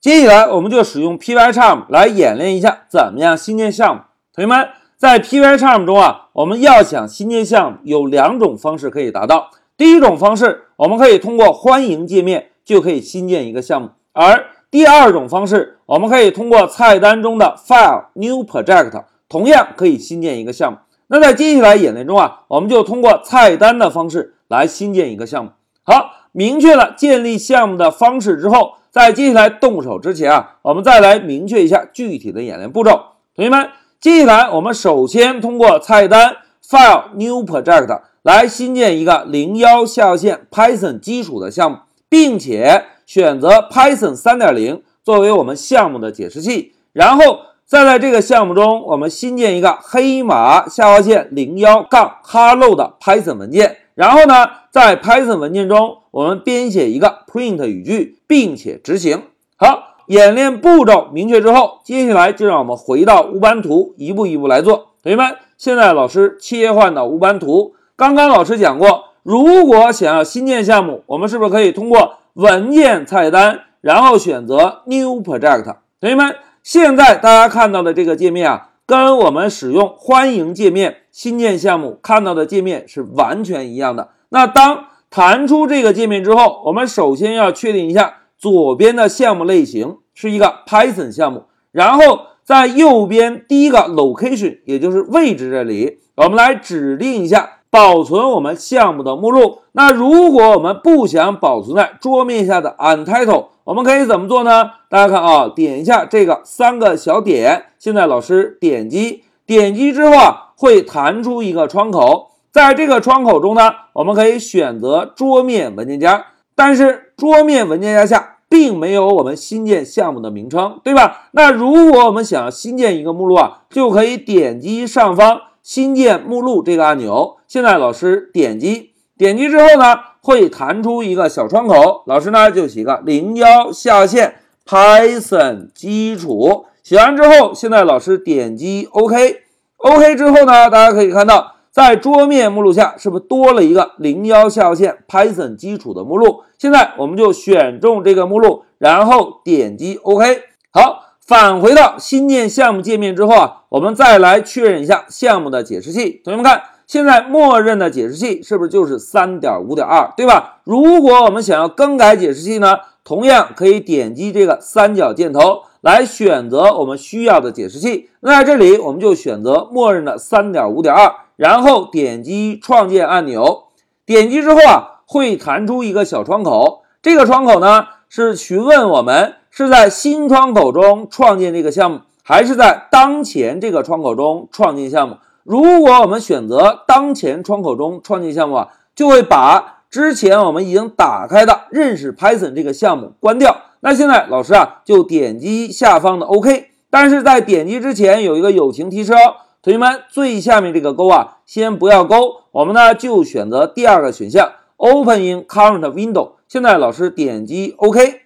接下来我们就使用 Pycharm 来演练一下怎么样新建项目。同学们，在 Pycharm 中啊，我们要想新建项目，有两种方式可以达到。第一种方式，我们可以通过欢迎界面就可以新建一个项目；而第二种方式，我们可以通过菜单中的 File New Project，同样可以新建一个项目。那在接下来演练中啊，我们就通过菜单的方式来新建一个项目。好，明确了建立项目的方式之后。在接下来动手之前啊，我们再来明确一下具体的演练步骤。同学们，接下来我们首先通过菜单 File New Project 来新建一个零幺下划线 Python 基础的项目，并且选择 Python 三点零作为我们项目的解释器。然后再在这个项目中，我们新建一个黑马下划线零幺杠 Hello 的 Python 文件。然后呢，在 Python 文件中，我们编写一个 print 语句，并且执行。好，演练步骤明确之后，接下来就让我们回到乌班图，一步一步来做。同学们，现在老师切换到乌班图。刚刚老师讲过，如果想要新建项目，我们是不是可以通过文件菜单，然后选择 New Project？同学们，现在大家看到的这个界面啊。跟我们使用欢迎界面新建项目看到的界面是完全一样的。那当弹出这个界面之后，我们首先要确定一下左边的项目类型是一个 Python 项目，然后在右边第一个 location，也就是位置这里，我们来指定一下保存我们项目的目录。那如果我们不想保存在桌面下的 Untitled。我们可以怎么做呢？大家看啊，点一下这个三个小点。现在老师点击，点击之后啊，会弹出一个窗口。在这个窗口中呢，我们可以选择桌面文件夹。但是桌面文件夹下并没有我们新建项目的名称，对吧？那如果我们想要新建一个目录啊，就可以点击上方新建目录这个按钮。现在老师点击，点击之后呢？会弹出一个小窗口，老师呢就写个零幺下线 Python 基础，写完之后，现在老师点击 OK，OK 之后呢，大家可以看到，在桌面目录下是不是多了一个零幺下线 Python 基础的目录？现在我们就选中这个目录，然后点击 OK。好，返回到新建项目界面之后啊，我们再来确认一下项目的解释器，同学们看。现在默认的解释器是不是就是三点五点二，对吧？如果我们想要更改解释器呢，同样可以点击这个三角箭头来选择我们需要的解释器。那在这里我们就选择默认的三点五点二，然后点击创建按钮。点击之后啊，会弹出一个小窗口。这个窗口呢是询问我们是在新窗口中创建这个项目，还是在当前这个窗口中创建项目。如果我们选择当前窗口中创建项目啊，就会把之前我们已经打开的认识 Python 这个项目关掉。那现在老师啊，就点击下方的 OK。但是在点击之前有一个友情提示哦，同学们，最下面这个勾啊，先不要勾，我们呢就选择第二个选项 Open in Current Window。现在老师点击 OK。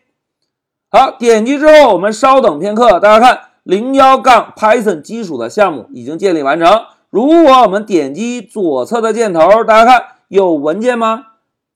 好，点击之后我们稍等片刻，大家看零幺杠 Python 基础的项目已经建立完成。如果我们点击左侧的箭头，大家看有文件吗？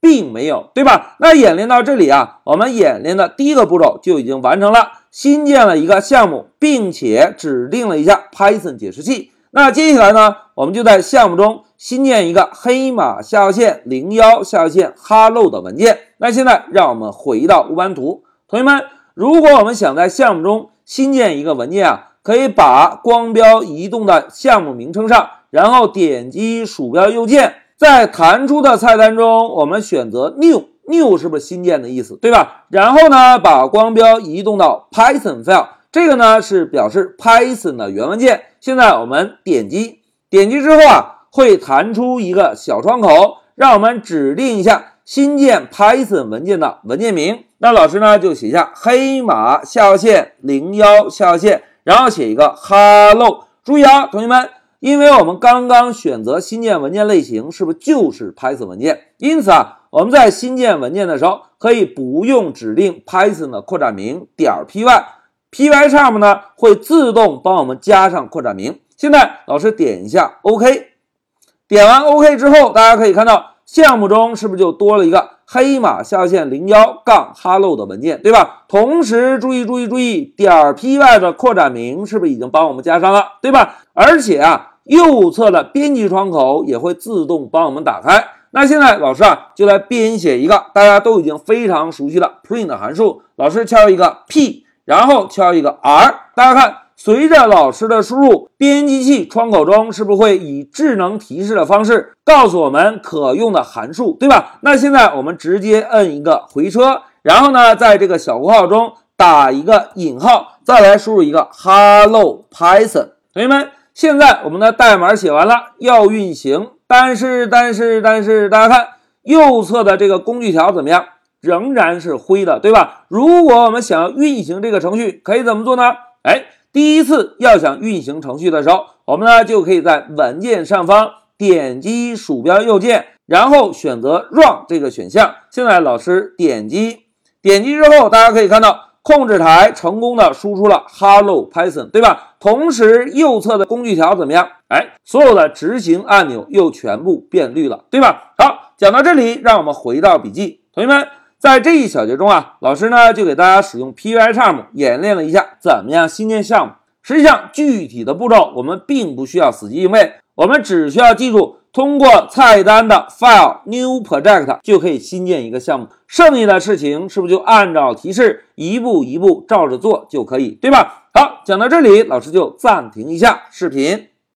并没有，对吧？那演练到这里啊，我们演练的第一个步骤就已经完成了，新建了一个项目，并且指定了一下 Python 解释器。那接下来呢，我们就在项目中新建一个黑马下划线零幺下划线 Hello 的文件。那现在让我们回到乌班图，同学们，如果我们想在项目中新建一个文件啊。可以把光标移动到项目名称上，然后点击鼠标右键，在弹出的菜单中，我们选择 New，New 是不是新建的意思，对吧？然后呢，把光标移动到 Python file，这个呢是表示 Python 的原文件。现在我们点击，点击之后啊，会弹出一个小窗口，让我们指定一下新建 Python 文件的文件名。那老师呢就写下黑马下划线零幺下划线。然后写一个 hello，注意啊，同学们，因为我们刚刚选择新建文件类型，是不是就是 Python 文件？因此啊，我们在新建文件的时候，可以不用指定 Python 的扩展名点 py，Pycharm 呢会自动帮我们加上扩展名。现在老师点一下 OK，点完 OK 之后，大家可以看到项目中是不是就多了一个黑马下线零幺杠 hello 的文件，对吧？同时注意注意注意，点 py 的扩展名是不是已经帮我们加上了，对吧？而且啊，右侧的编辑窗口也会自动帮我们打开。那现在老师啊，就来编写一个大家都已经非常熟悉的 print 函数。老师敲一个 p，然后敲一个 r，大家看。随着老师的输入，编辑器窗口中是不是会以智能提示的方式告诉我们可用的函数，对吧？那现在我们直接摁一个回车，然后呢，在这个小括号中打一个引号，再来输入一个 Hello Python。同学们，现在我们的代码写完了，要运行，但是但是但是，大家看右侧的这个工具条怎么样？仍然是灰的，对吧？如果我们想要运行这个程序，可以怎么做呢？哎。第一次要想运行程序的时候，我们呢就可以在文件上方点击鼠标右键，然后选择 Run 这个选项。现在老师点击，点击之后，大家可以看到控制台成功的输出了 Hello Python，对吧？同时右侧的工具条怎么样？哎，所有的执行按钮又全部变绿了，对吧？好，讲到这里，让我们回到笔记，同学们。在这一小节中啊，老师呢就给大家使用 Pycharm 演练了一下怎么样新建项目。实际上，具体的步骤我们并不需要死记硬背，我们只需要记住通过菜单的 File New Project 就可以新建一个项目。剩下的事情是不是就按照提示一步一步照着做就可以，对吧？好，讲到这里，老师就暂停一下视频。